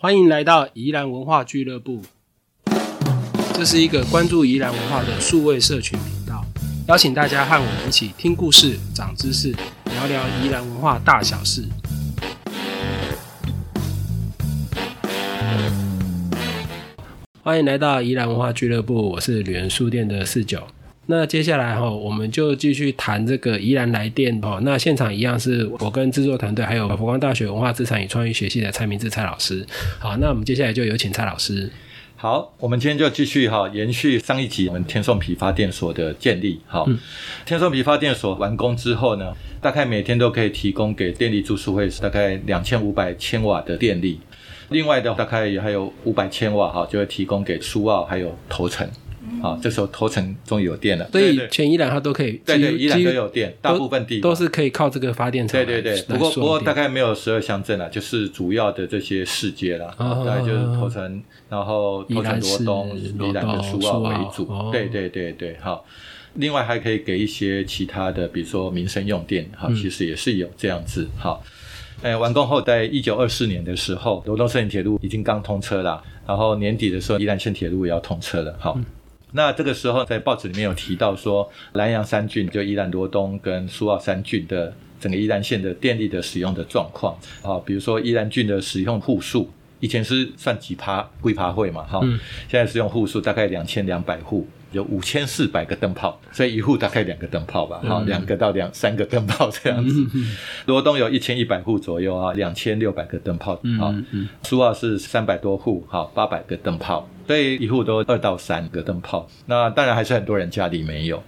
欢迎来到宜兰文化俱乐部，这是一个关注宜兰文化的数位社群频道，邀请大家和我们一起听故事、长知识，聊聊宜兰文化大小事。欢迎来到宜兰文化俱乐部，我是旅人书店的四九。那接下来哈，我们就继续谈这个宜兰来电哦。那现场一样是我跟制作团队，还有佛光大学文化资产与创意学系的蔡明志蔡老师。好，那我们接下来就有请蔡老师。好，我们今天就继续哈，延续上一集我们天颂皮发电所的建立。好，天颂皮发电所完工之后呢，大概每天都可以提供给电力住宿会大概两千五百千瓦的电力。另外的大概也还有五百千瓦哈，就会提供给苏澳还有头城。好，这时候头城终于有电了，所以全宜兰它都可以，对对，宜兰都有电，大部分地都是可以靠这个发电厂。对对对，不过不过大概没有十二乡镇了，就是主要的这些市街了，大概就是头城，然后头城罗东、宜兰的苏澳为主。对对对对，好，另外还可以给一些其他的，比如说民生用电，哈，其实也是有这样子。好，哎，完工后在一九二四年的时候，罗东森铁路已经刚通车了，然后年底的时候，宜兰线铁路也要通车了。好。那这个时候，在报纸里面有提到说，南阳三郡就宜兰罗东跟苏澳三郡的整个宜兰县的电力的使用的状况。啊，比如说宜兰郡的使用户数，以前是算几趴归趴会嘛，哈，现在使用户数大概两千两百户。有五千四百个灯泡，所以一户大概两个灯泡吧，好，两个到两三个灯泡这样子。罗东有一千一百户左右啊，两千六百个灯泡，好，苏澳是三百多户，哈，八百个灯泡，所以一户都二到三个灯泡。那当然还是很多人家里没有。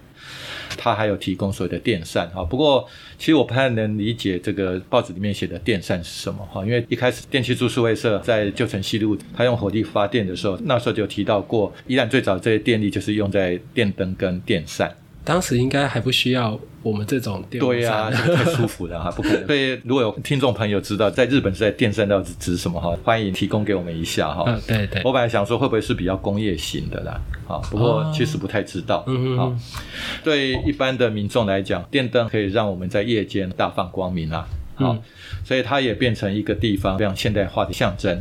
它还有提供所谓的电扇哈，不过其实我不太能理解这个报纸里面写的电扇是什么哈，因为一开始电气株式会社在旧城西路，它用火力发电的时候，那时候就提到过，依然最早这些电力就是用在电灯跟电扇。当时应该还不需要我们这种电对呀，太舒服了哈，不可能。所以如果有听众朋友知道在日本是在电扇到底指什么哈，欢迎提供给我们一下哈。嗯，对对。我本来想说会不会是比较工业型的啦，啊，不过其实不太知道。嗯嗯。对一般的民众来讲，电灯可以让我们在夜间大放光明啊，好，所以它也变成一个地方非常现代化的象征。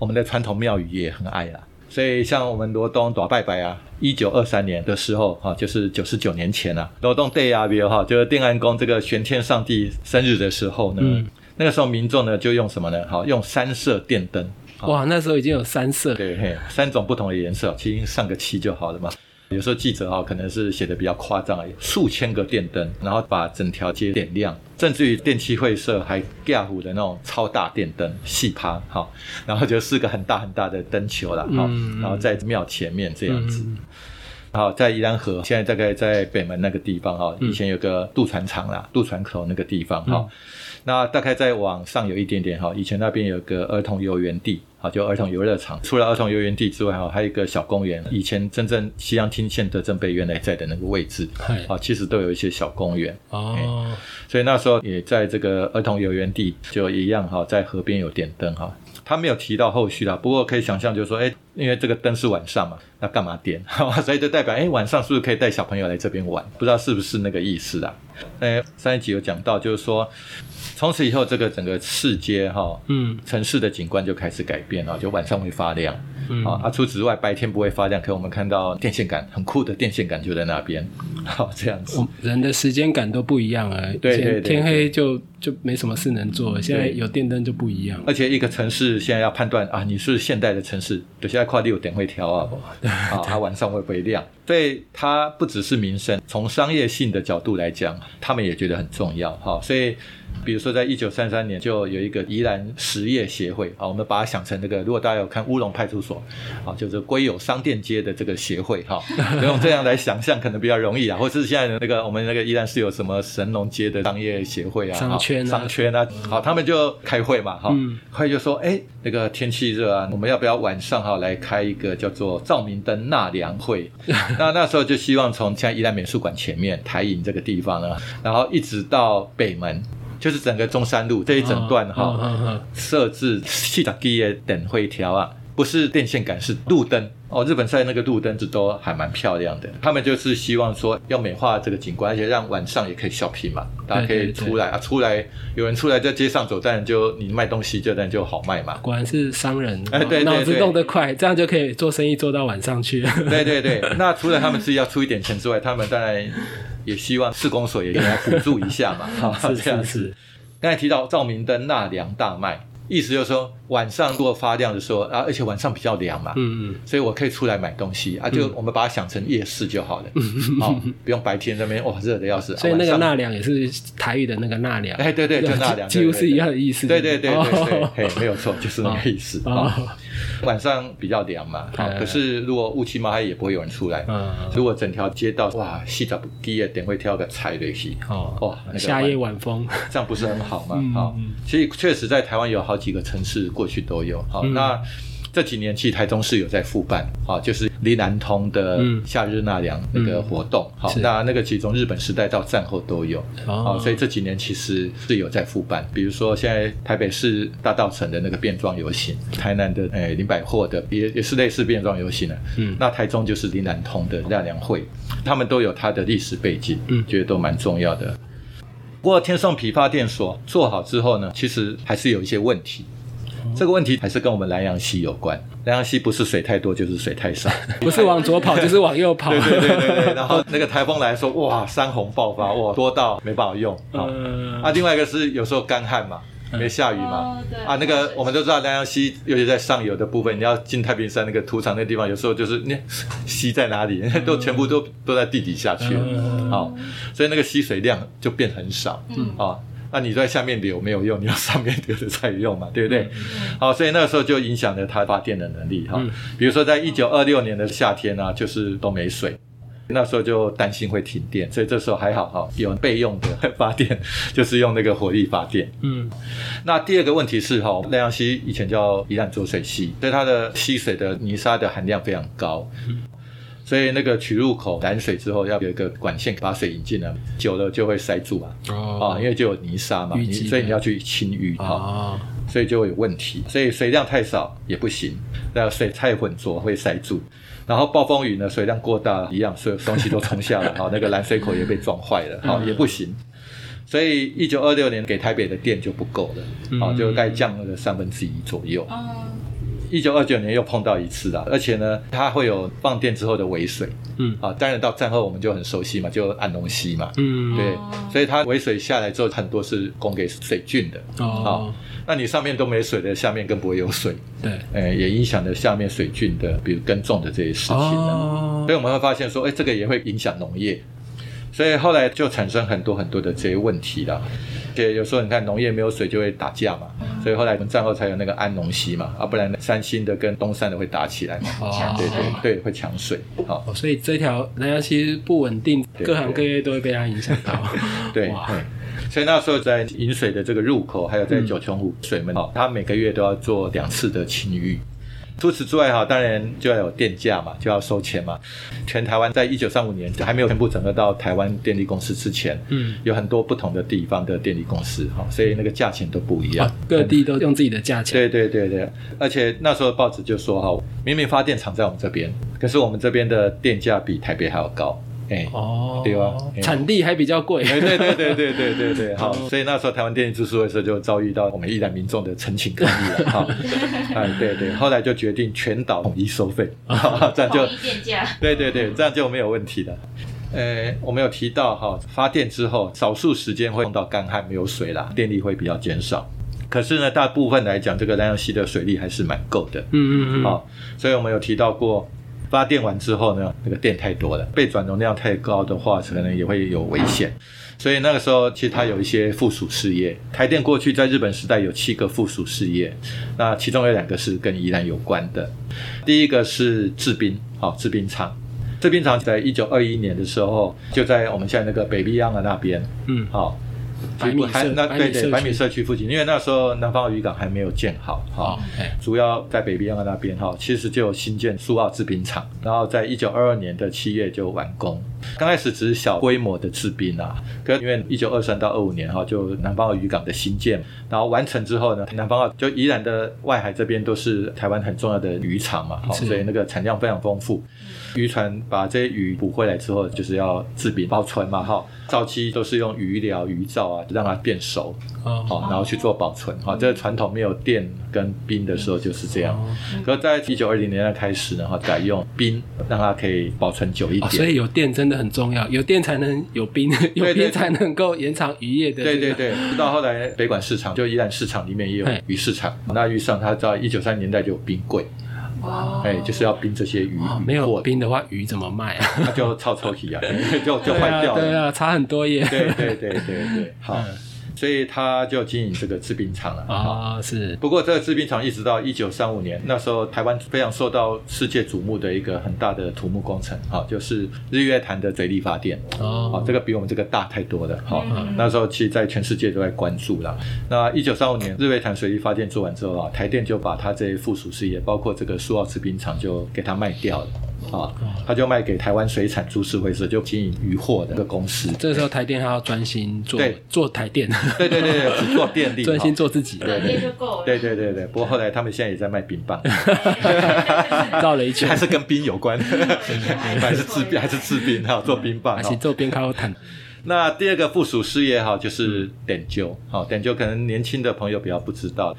我们的传统庙宇也很爱啦。所以，像我们罗东打拜拜啊，一九二三年的时候，哈，就是九十九年前啊，罗东 Day 啊，比如哈，就是定安宫这个玄天上帝生日的时候呢，那个时候民众呢就用什么呢？好，用三色电灯。哇，那时候已经有三色，对，三种不同的颜色，其实上个漆就好了嘛。有时候记者哈可能是写的比较夸张，数千个电灯，然后把整条街点亮，甚至于电器会社还架虎的那种超大电灯，细趴哈，然后就是个很大很大的灯球了哈，然后在庙前面这样子，好，在宜兰河现在大概在北门那个地方哈，以前有个渡船厂啦，渡船口那个地方哈。那大概再往上有一点点哈，以前那边有个儿童游园地，好，就儿童游乐场。除了儿童游园地之外哈，还有一个小公园。以前真正西洋厅县德政碑原来在的那个位置，啊，其实都有一些小公园。哦，所以那时候也在这个儿童游园地就一样哈，在河边有点灯哈。他没有提到后续啦，不过可以想象，就是说，哎，因为这个灯是晚上嘛，那干嘛点？所以就代表，哎，晚上是不是可以带小朋友来这边玩？不知道是不是那个意思啊。哎，上一集有讲到，就是说。从此以后，这个整个市街哈，嗯，城市的景观就开始改变了，就晚上会发亮，啊，啊，除此之外，白天不会发亮，可我们看到电线杆很酷的电线杆就在那边，好这样子，人的时间感都不一样啊，对对对，天黑就就没什么事能做，现在有电灯就不一样，而且一个城市现在要判断啊，你是现代的城市，有现在跨六点会调啊，啊，它晚上会不会亮？对，它不只是民生，从商业性的角度来讲，他们也觉得很重要，哈，所以。比如说，在一九三三年就有一个宜兰实业协会啊，我们把它想成这个。如果大家有看乌龙派出所啊，就是归有商店街的这个协会哈，用这样来想象可能比较容易啊。或者是现在的那个我们那个宜兰是有什么神农街的商业协会啊，商圈商圈啊，好，他们就开会嘛哈，会就说，哎，那个天气热啊，我们要不要晚上哈来开一个叫做照明灯纳凉会？那那时候就希望从现在宜兰美术馆前面台影这个地方呢，然后一直到北门。就是整个中山路这一整段哈，设置七十几个等会条啊，不是电线杆，是路灯哦。日本在那个路灯子都还蛮漂亮的。他们就是希望说要美化这个景观，而且让晚上也可以 shopping 嘛，大家可以出来啊，出来有人出来在街上走，当然就你卖东西，就当然就好卖嘛。果然是商人，哎，对，脑子动得快，这样就可以做生意做到晚上去。对对对，那除了他们自己要出一点钱之外，他们当然也希望市公所也给他辅助一下嘛。是 这样子。刚才提到照明灯纳凉大卖。意思就是说，晚上如果发亮的时候啊，而且晚上比较凉嘛，嗯嗯，所以我可以出来买东西啊，就我们把它想成夜市就好了，好，不用白天那边哇热的要死。所以那个纳凉也是台语的那个纳凉，哎对对，就 纳凉，几乎是一样的意思。对对对对对，没有错，就是那个意思啊。晚上比较凉嘛，好，可是如果乌漆嘛黑也不会有人出来。嗯，如果整条街道哇，细早第一点会挑个菜对起，哦哇，夏夜晚风，这样不是很好吗？好，其实确实在台湾有好几个城市过去都有。好，那。这几年其实台中市有在复办，好，就是离南通的夏日纳凉那个活动，好，那那个其实从日本时代到战后都有，好，所以这几年其实是有在复办，比如说现在台北市大道城的那个变装游行，台南的诶林百货的也也是类似变装游行的，嗯，那台中就是离南通的纳凉会，他们都有它的历史背景，嗯，觉得都蛮重要的。不过天颂批发店所做好之后呢，其实还是有一些问题。这个问题还是跟我们南洋溪有关。南洋溪不是水太多，就是水太少，不是往左跑，就是往右跑。对对对对。然后那个台风来说，哇，山洪爆发，哇，多到没办法用。啊，另外一个是有时候干旱嘛，没下雨嘛。啊，那个我们都知道南洋溪，尤其在上游的部分，你要进太平山那个土场那地方，有时候就是那 溪在哪里，都全部都都在地底下去了。好，所以那个溪水量就变很少。嗯啊。那你在下面流没有用，你要上面流的才有用嘛，对不对？好，所以那个时候就影响了它发电的能力哈。比如说，在一九二六年的夏天啊，就是都没水，那时候就担心会停电，所以这时候还好哈，有备用的发电，就是用那个火力发电。嗯，那第二个问题是哈，南洋溪以前叫宜兰浊水溪，所以它的溪水的泥沙的含量非常高。所以那个取入口拦水之后，要有一个管线把水引进来，久了就会塞住啊，啊，因为就有泥沙嘛，所以你要去清淤啊，所以就会有问题。所以水量太少也不行，那水太浑浊会塞住。然后暴风雨呢，水量过大一样，所有东西都冲下来，好，那个拦水口也被撞坏了，好，也不行。所以一九二六年给台北的电就不够了，好，就该降了三分之一左右。一九二九年又碰到一次了，而且呢，它会有放电之后的尾水，嗯，啊，当然到战后我们就很熟悉嘛，就安农溪嘛，嗯，对，所以它尾水下来之后，很多是供给水郡的，哦，那你上面都没水的，下面更不会有水，对，哎，也影响了下面水郡的，比如耕种的这些事情呢，所以我们会发现说，哎，这个也会影响农业。所以后来就产生很多很多的这些问题了，且有时候你看农业没有水就会打架嘛，所以后来我们战后才有那个安农溪嘛，啊不然三星的跟东山的会打起来嘛，对对对，会抢水，好，所以这条南洋溪不稳定，各行各业都会被它影响到，对，所以那时候在引水的这个入口，还有在九琼湖水门，它每个月都要做两次的清淤。除此之外，哈，当然就要有电价嘛，就要收钱嘛。全台湾在一九三五年还没有全部整合到台湾电力公司之前，嗯，有很多不同的地方的电力公司，哈，所以那个价钱都不一样，各地都用自己的价钱。对对对对，而且那时候报纸就说，哈，明明发电厂在我们这边，可是我们这边的电价比台北还要高。哎哦，对吧？产地还比较贵。对对对对对对对对，好，所以那时候台湾电力支出的时候就遭遇到我们一兰民众的陈情抗议了，哈，哎对对，后来就决定全岛统一收费，这样就电价，对对对，这样就没有问题了。呃，我们有提到哈，发电之后少数时间会碰到干旱没有水啦，电力会比较减少，可是呢，大部分来讲，这个南洋溪的水力还是蛮够的。嗯嗯嗯，好，所以我们有提到过。发电完之后呢，那个电太多了，被转容量太高的话，可能也会有危险。所以那个时候，其实它有一些附属事业。台电过去在日本时代有七个附属事业，那其中有两个是跟宜兰有关的。第一个是制冰，好制冰厂。制冰厂在一九二一年的时候，就在我们现在那个北碧洋的那边，嗯，好。百米还那对对百米社区附近，因为那时候南方渔港还没有建好哈，主要在北边岸那边哈，其实就有新建苏澳制冰厂，然后在一九二二年的七月就完工。刚开始只是小规模的制冰啊，可因为一九二三到二五年哈，就南方澳渔港的新建，然后完成之后呢，南方澳就宜兰的外海这边都是台湾很重要的渔场嘛，好，所以那个产量非常丰富。渔船把这些鱼捕回来之后，就是要制冰保存嘛，哈。早期都是用鱼疗、鱼罩啊，让它变熟，好，然后去做保存。哈，这个传统没有电跟冰的时候就是这样。可在一九二零年代开始呢，哈，改用冰，让它可以保存久一点。所以有电真的很重要，有电才能有冰，有冰才能够延长渔业的。对对对。到后来北管市场，就宜兰市场里面也有鱼市场。那遇上，它在一九三年代就有冰柜。哦，哎，就是要冰这些鱼，没有冰的话，鱼怎么卖啊？它就臭臭皮啊，就就坏掉了。对啊，差很多耶。对对对对对，好。所以他就经营这个制冰厂了啊，是。不过这个制冰厂一直到一九三五年，那时候台湾非常受到世界瞩目的一个很大的土木工程，好，就是日月潭的水力发电。哦，好，这个比我们这个大太多了。好，那时候其实在全世界都在关注了。那一九三五年日月潭水力发电做完之后啊，台电就把它这些附属事业，包括这个苏澳制冰厂，就给它卖掉了。啊，他就卖给台湾水产株式会社，就经营渔货的一个公司。这时候台电还要专心做，对，做台电。对对对只做电力，专心做自己。对对就够了。对对对对，不过后来他们现在也在卖冰棒，绕了一圈，还是跟冰有关，还是制冰，还是制冰哈，做冰棒，还是做冰烤坦。那第二个附属事业哈，就是点灸。好，点灸可能年轻的朋友比较不知道。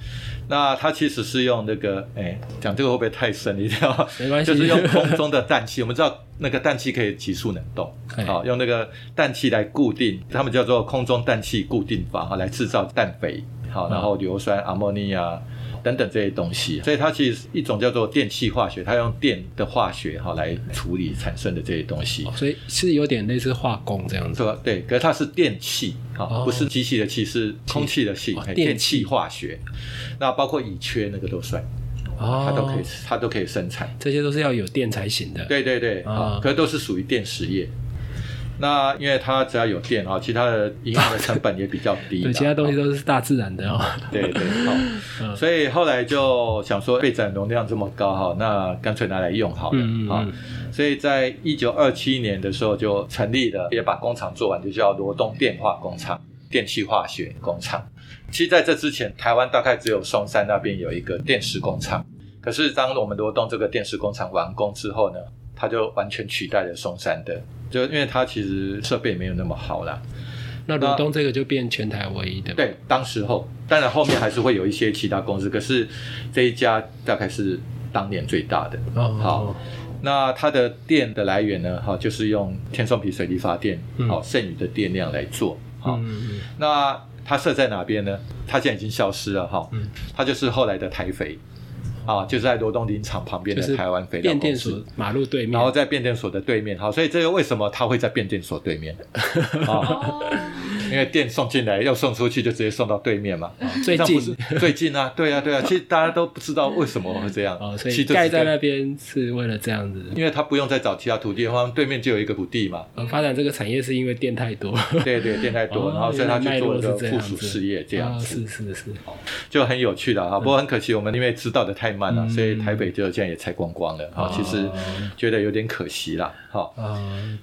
那它其实是用那个，哎，讲这个会不会太深？一定要没关系，就是用空中的氮气。我们知道那个氮气可以急速冷冻，好，用那个氮气来固定，他们叫做空中氮气固定法，哈，来制造氮肥，好，然后硫酸、阿莫尼亚。等等这些东西，所以它其实一种叫做电气化学，它用电的化学哈来处理产生的这些东西，所以是有点类似化工这样子。对，对，可是它是电气哈，不是机器的气，是空气的气，电气化学。那包括乙炔那个都算，它都可以，它都可以生产。这些都是要有电才行的。对对对，啊，可是都是属于电实业。那因为它只要有电啊，其他的营养的成本也比较低。对，其他东西都是大自然的哦。对对，好。所以后来就想说，备载容量这么高哈，那干脆拿来用好了啊。所以在一九二七年的时候就成立了，也把工厂做完，就叫罗东电化工厂、电气化学工厂。其实在这之前，台湾大概只有松山那边有一个电池工厂。可是当我们罗东这个电池工厂完工之后呢，它就完全取代了松山的。就因为它其实设备没有那么好啦。那罗东这个就变全台唯一的。对，当时候，当然后面还是会有一些其他公司，可是这一家大概是当年最大的。哦，好，那它的电的来源呢？哈，就是用天松皮水力发电，好，剩余的电量来做。好，那它设在哪边呢？它现在已经消失了。哈，它就是后来的台肥。啊，就在罗东林场旁边的台湾肥料公司，马路对面，然后在变电所的对面。好，所以这个为什么它会在变电所对面？啊。因为电送进来要送出去，就直接送到对面嘛。最近最近啊，对啊对啊，其实大家都不知道为什么会这样。哦，所以盖在那边是为了这样子。因为他不用再找其他土地的话，对面就有一个土地嘛。发展这个产业是因为电太多。对 对，电太多，然后所以他去做一个附属事业这样子。是是是，就很有趣的啊。不过很可惜，我们因为知道的太慢了，所以台北就这样也拆光光了。好，其实觉得有点可惜啦。好，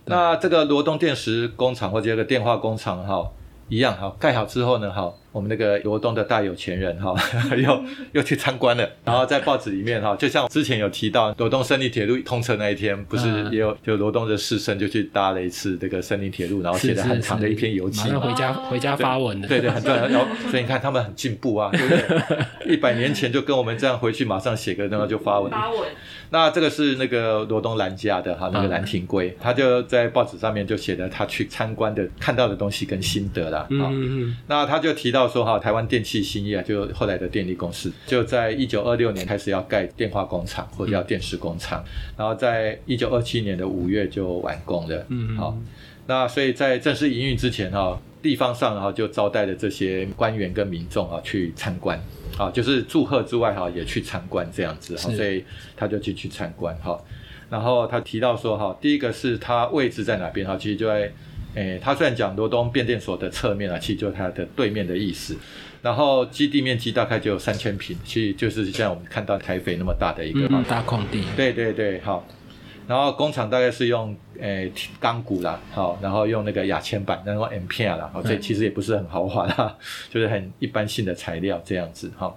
那这个罗东电石工厂或者这个电化工厂哈。一样好，盖好之后呢，好，我们那个罗东的大有钱人哈，又又去参观了，然后在报纸里面哈，就像之前有提到罗东胜利铁路通车那一天，不是也有就罗东的士绅就去搭了一次这个胜利铁路，然后写了很长的一篇游记，回家回家发文的，对对，很多人，然后所以你看他们很进步啊，对不对？一百年前就跟我们这样回去马上写个然后就发文，发文。那这个是那个罗东兰家的哈，那个兰亭龟，他就在报纸上面就写了他去参观的看到的东西跟心得啦。嗯。那他就提到说哈，台湾电器兴业就后来的电力公司，就在一九二六年开始要盖电话工厂或者叫电视工厂，然后在一九二七年的五月就完工了。嗯好，那所以在正式营运之前哈，地方上哈就招待了这些官员跟民众啊去参观。啊，就是祝贺之外哈，也去参观这样子哈，所以他就进去参观哈。然后他提到说哈，第一个是他位置在哪边哈，其实就在诶，他虽然讲罗东变电所的侧面啊，其实就它的对面的意思。然后基地面积大概就有三千平，其实就是像我们看到台北那么大的一个大空地。对对对，好。然后工厂大概是用诶钢骨啦，好，然后用那个亚铅板，然后 M 片啦，好，这其实也不是很豪华啦，就是很一般性的材料这样子，哈，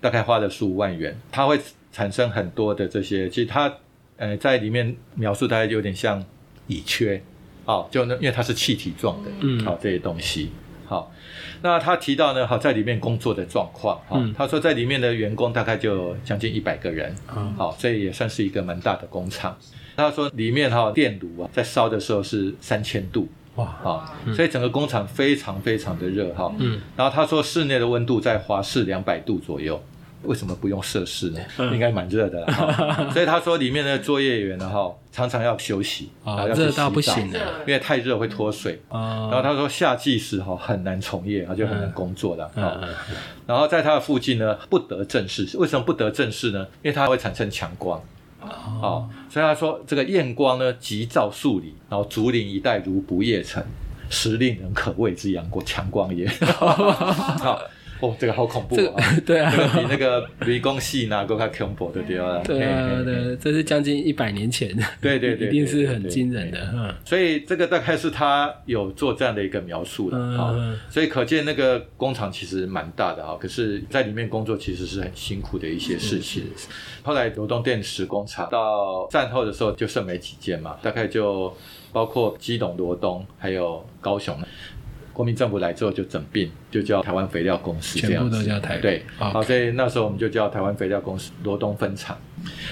大概花了十五万元，它会产生很多的这些，其实它呃在里面描述大概有点像乙炔，哦，就那因为它是气体状的，嗯，好这些东西。好，那他提到呢，好在里面工作的状况，哈，他说在里面的员工大概就将近一百个人，好，这也算是一个蛮大的工厂。他说里面哈电炉啊，在烧的时候是三千度，哇，啊，所以整个工厂非常非常的热，哈，嗯，然后他说室内的温度在华氏两百度左右。为什么不用摄氏呢？应该蛮热的，所以他说里面的作业员呢，哈，常常要休息啊，热到不行的，因为太热会脱水。然后他说夏季时哈很难从业，他就很难工作的。然后在他的附近呢，不得正视。为什么不得正视呢？因为它会产生强光。哦，所以他说这个艳光呢，急照数里，然后竹林一带如不夜城，实令人可畏之阳光强光也。好。哦，这个好恐怖啊！对啊，这个比那个雷公戏那个还恐怖的对啊。对啊，对，这是将近一百年前的，对对对，一定是很惊人的。嗯，所以这个大概是他有做这样的一个描述的啊。所以可见那个工厂其实蛮大的啊，可是在里面工作其实是很辛苦的一些事情。后来流动电池工厂到战后的时候就剩没几间嘛，大概就包括基隆、罗东还有高雄。国民政府来之后就整并，就叫台湾肥料公司，全部都叫台对。好，所以那时候我们就叫台湾肥料公司罗东分厂。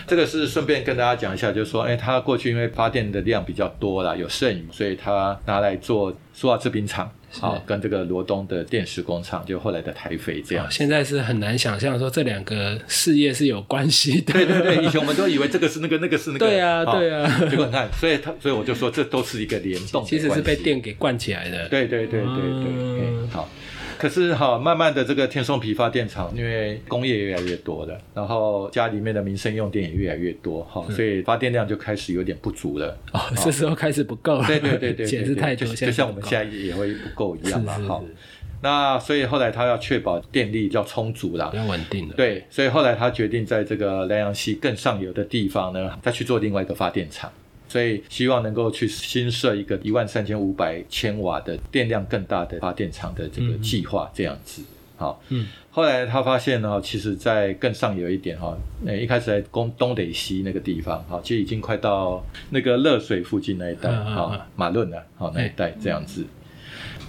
这个是顺便跟大家讲一下，就是说，哎，他过去因为发电的量比较多啦，有剩余，所以他拿来做塑化制品厂。好，跟这个罗东的电视工厂，就后来的台肥这样。现在是很难想象说这两个事业是有关系的。对对对，以前我们都以为这个是那个，那个是那个。对啊，对啊。结果你看，所以他，所以我就说，这都是一个联动。其实是被电给灌起来的。对对对对对。好。可是哈，慢慢的这个天松皮发电厂，因为工业越来越多了，然后家里面的民生用电也越来越多，哈，所以发电量就开始有点不足了。哦，这时候开始不够了。对对对对，简直 太多，就像我们现在也会不够一样嘛。好，那所以后来他要确保电力要充足啦，要稳定的。对，所以后来他决定在这个莱阳溪更上游的地方呢，再去做另外一个发电厂。所以希望能够去新设一个一万三千五百千瓦的电量更大的发电厂的这个计划，这样子。好，嗯，后来他发现呢，其实在更上游一点哈，呃，一开始在东东北西那个地方，哈，其实已经快到那个热水附近那一带，哈，马论的，好那一带这样子。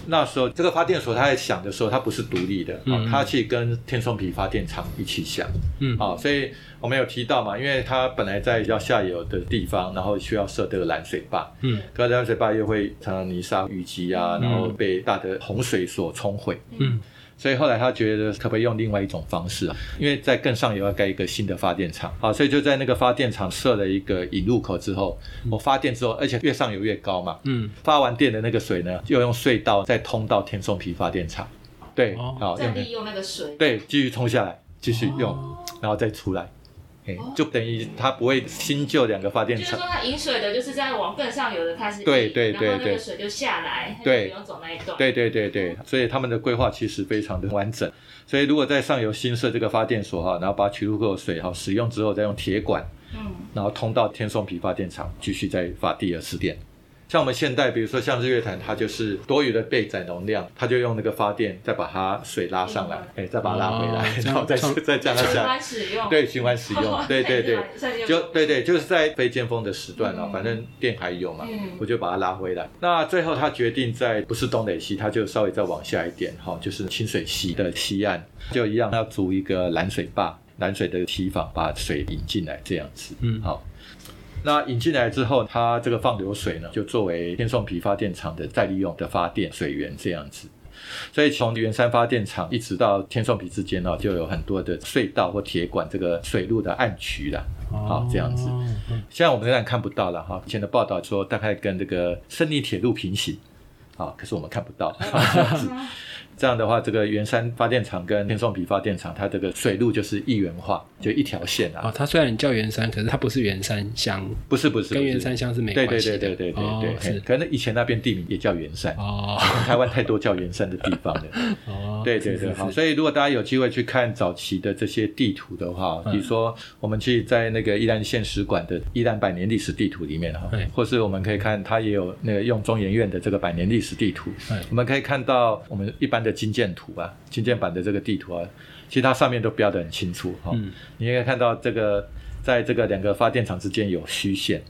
那时候这个发电所它在想的时候，它不是独立的，啊，它去跟天松皮发电厂一起想，嗯，好，所以我们有提到嘛，因为它本来在要下游的地方，然后需要设这个拦水坝，嗯，可是拦水坝又会常常泥沙淤积啊，然后被大的洪水所冲毁，嗯。所以后来他觉得可不可以用另外一种方式啊？因为在更上游要盖一个新的发电厂，好，所以就在那个发电厂设了一个引入口之后，我发电之后，而且越上游越高嘛，嗯，发完电的那个水呢，又用隧道再通到天松皮发电厂，对，好，再利用那个水，对，继续冲下来，继续用，然后再出来。就等于它不会新旧两个发电厂。就是说，它引水的，就是在往更上游的开始对对对然后那个水就下来，对，不用走那一段。对对对对，所以他们的规划其实非常的完整。所以如果在上游新设这个发电所哈，然后把取入口水哈使用之后，再用铁管，嗯，然后通到天松皮发电厂，继续再发第二次电。像我们现代，比如说像日月潭，它就是多余的备载容量，它就用那个发电再把它水拉上来，哎，再把它拉回来，然后再再降下。循环使用。对，循环使用。对 对对，就对对，就是在非尖峰的时段哦，反正电还有嘛，我就把它拉回来。那最后他决定在不是东北西，他就稍微再往下一点，哈，就是清水溪的西岸，就一样要筑一个拦水坝，拦水的堤防，把水引进来，这样子。嗯，好。那引进来之后，它这个放流水呢，就作为天送皮发电厂的再利用的发电水源这样子。所以从圆山发电厂一直到天送皮之间呢，就有很多的隧道或铁管，这个水路的暗渠了。好，这样子。现在我们仍然看不到了哈。以前的报道说大概跟这个胜利铁路平行，啊，可是我们看不到。这样的话，这个圆山发电厂跟天颂皮发电厂，它这个水路就是一元化，就一条线啊。哦，它虽然叫圆山，可是它不是圆山乡，不是不是，跟圆山乡是没关系的。对对对对对对，是。可能以前那边地名也叫圆山哦，台湾太多叫圆山的地方了。哦，对对对，好。所以如果大家有机会去看早期的这些地图的话，比如说我们去在那个宜兰县史馆的宜兰百年历史地图里面哈，或是我们可以看它也有那个用中研院的这个百年历史地图，我们可以看到我们一般的金建图啊，金建版的这个地图啊，其实它上面都标的很清楚哈。你应该看到这个，在这个两个发电厂之间有虚线，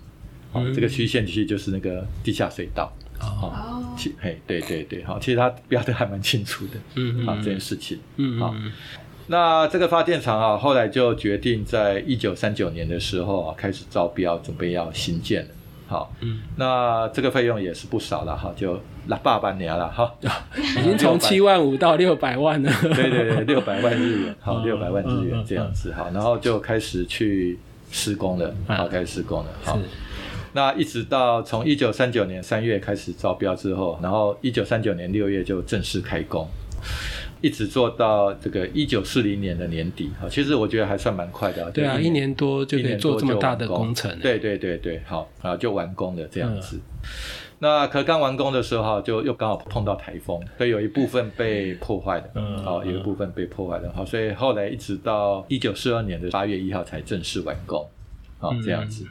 哦，这个虚线其实就是那个地下隧道。哦，其嘿，对对对，好，其实它标的还蛮清楚的。嗯嗯，好，这件事情。嗯好，那这个发电厂啊，后来就决定在一九三九年的时候啊，开始招标，准备要新建了。好，嗯，那这个费用也是不少了哈，就那八半年了哈，已经从七万五到六百万了，对对对，六百万日元，好，六百万日元这样子，好，然后就开始去施工了，好，开始施工了，好，那一直到从一九三九年三月开始招标之后，然后一九三九年六月就正式开工。一直做到这个一九四零年的年底，哈，其实我觉得还算蛮快的。对啊，一年多就可以做这么大的工程。对对对对，好啊，就完工了这样子。那可刚完工的时候，就又刚好碰到台风，所以有一部分被破坏了。嗯，好，有一部分被破坏的。好，所以后来一直到一九四二年的八月一号才正式完工。好，这样子。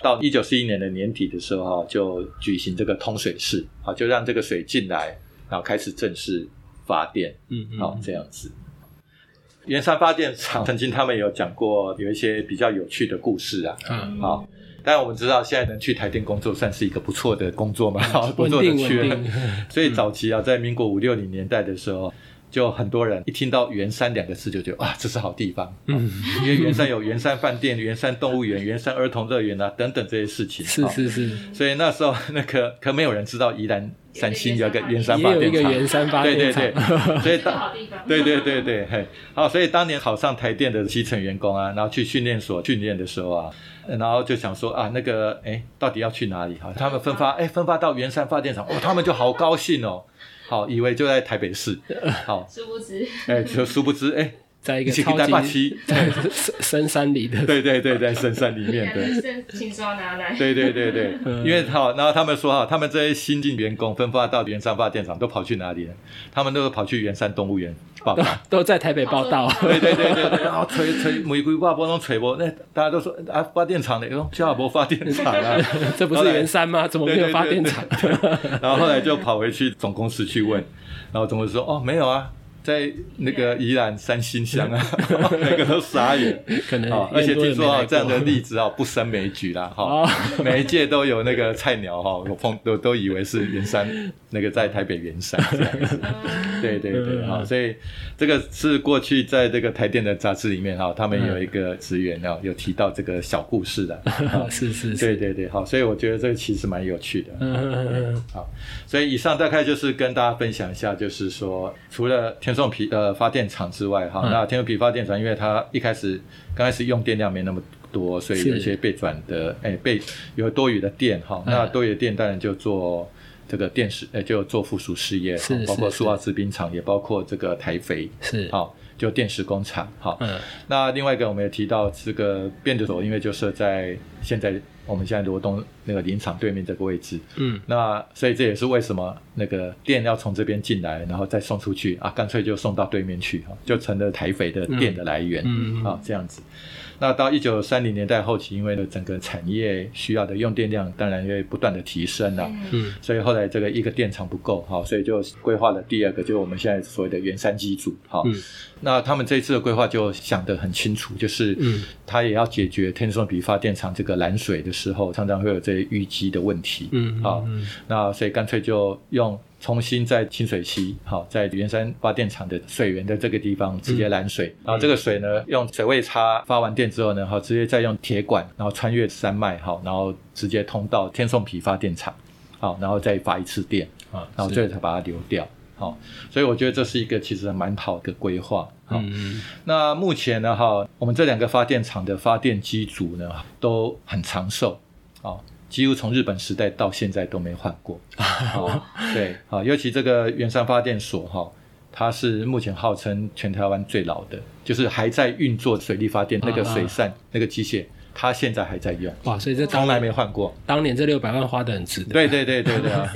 到一九四一年的年底的时候，哈，就举行这个通水式，好，就让这个水进来，然后开始正式。发电，嗯，好，这样子。圆山发电厂曾经他们有讲过有一些比较有趣的故事啊，嗯，好。但我们知道现在能去台电工作算是一个不错的工作嘛，不错的缺。所以早期啊，在民国五六零年代的时候。就很多人一听到圆山两个字就觉得 啊，这是好地方。嗯，因为圆山有圆山饭店、圆山动物园、圆山儿童乐园啊等等这些事情。是是是。所以那时候那个 可没有人知道宜兰三星有个圆山发电厂。一个圆山发电厂。对对对。所以当对对对对嘿，好，所以当年考上台电的基层员工啊，然后去训练所训练的时候啊，然后就想说啊，那个哎，到底要去哪里？哈，他们分发哎，分发到圆山发电厂，哦，他们就好高兴哦。好，以为就在台北市，好，殊不知，哎，就殊不知，哎，在一个超级 在深深山里的，对对对，在深山里面，对，请刷拿来，对对对对，因为好，然后他们说哈，他们这些新进员工分发到元山发电厂，都跑去哪里了？他们都跑去元山动物园。报 道都在台北报道，对对对对，然后吹吹玫瑰花波，那种吹波，那大家都说啊，发电厂的，说加尔伯发电厂啊，这不是圆山吗？怎么没有发电厂？然后后来就跑回去总公司去问，然后总公司说哦，没有啊。在那个宜兰三星乡啊，每个都傻眼，可能，而且听说啊，这样的例子啊不胜枚举啦，哈，每一届都有那个菜鸟哈，碰都都以为是圆山那个在台北圆山 这样。子，对对对，哈，所以这个是过去在这个台电的杂志里面哈，他们有一个职员啊有提到这个小故事的，是是，对对对，好，所以我觉得这个其实蛮有趣的，嗯嗯嗯，好，所以以上大概就是跟大家分享一下，就是说除了天。这种皮呃发电厂之外哈，那天有皮发电厂，因为它一开始刚开始用电量没那么多，所以有一些被转的哎被有多余的电哈，那多余的电当然就做这个电池，呃就做附属事业，包括塑化制冰厂，也包括这个台肥是。好就电池工厂好。那另外一个我们也提到这个变电所，因为就设在现在。我们现在罗东那个林场对面这个位置，嗯，那所以这也是为什么那个电要从这边进来，然后再送出去。啊，干脆就送到对面去哈，就成了台肥的电的来源，嗯啊，这样子。那到一九三零年代后期，因为整个产业需要的用电量当然会不断的提升了，嗯，所以后来这个一个电厂不够哈，所以就规划了第二个，就是我们现在所谓的原山机组，哈，那他们这一次的规划就想得很清楚，就是嗯，他也要解决天松比发电厂这个拦水的时候常常会有这些淤积的问题，嗯，好，那所以干脆就用。重新在清水溪，好，在圆山发电厂的水源的这个地方直接拦水，然后这个水呢，用水位差发完电之后呢，好，直接再用铁管，然后穿越山脉，好，然后直接通到天颂皮发电厂，好，然后再发一次电，啊，然后最后才把它流掉，好，所以我觉得这是一个其实蛮好的规划，好，那目前呢，哈，我们这两个发电厂的发电机组呢，都很长寿，好。几乎从日本时代到现在都没换过，对，好，尤其这个圆山发电所哈，它是目前号称全台湾最老的，就是还在运作水力发电那个水扇那个机械。他现在还在用哇，所以这从来没换过。当年这六百万花的很值得。对对对对对啊！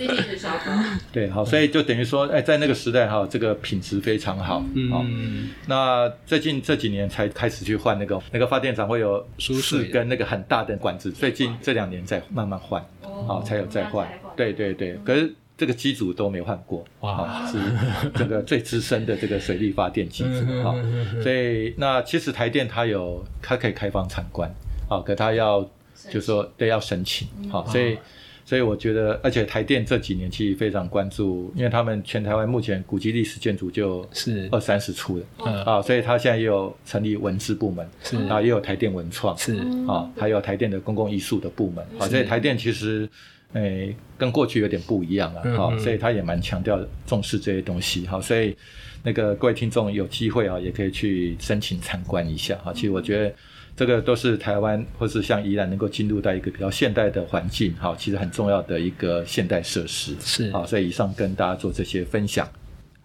对，好，所以就等于说，哎，在那个时代哈，这个品质非常好。嗯。那最近这几年才开始去换那个那个发电厂会有输水跟那个很大的管子，最近这两年在慢慢换，好才有再换。对对对，可是这个机组都没换过。哇，是这个最资深的这个水力发电机组哈。所以那其实台电它有它可以开放参观。好，可他要就说都要申请，好，所以所以我觉得，而且台电这几年其实非常关注，因为他们全台湾目前古迹历史建筑就是二三十处的，啊，所以他现在也有成立文字部门，是。啊，也有台电文创，是啊，还有台电的公共艺术的部门，啊，所以台电其实诶跟过去有点不一样了，好，所以他也蛮强调重视这些东西，好，所以那个各位听众有机会啊，也可以去申请参观一下，哈，其实我觉得。这个都是台湾或是像宜兰能够进入到一个比较现代的环境，哈，其实很重要的一个现代设施，是好，所以以上跟大家做这些分享。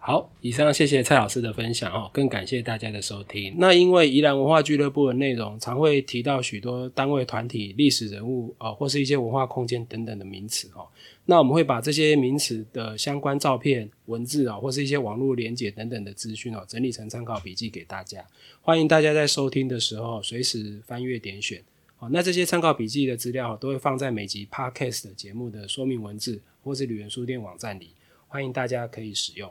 好，以上谢谢蔡老师的分享哦，更感谢大家的收听。那因为宜兰文化俱乐部的内容常会提到许多单位、团体、历史人物啊，或是一些文化空间等等的名词哦。那我们会把这些名词的相关照片、文字啊，或是一些网络连接等等的资讯哦，整理成参考笔记给大家。欢迎大家在收听的时候随时翻阅点选。好，那这些参考笔记的资料都会放在每集 Podcast 节目的说明文字，或是旅人书店网站里，欢迎大家可以使用。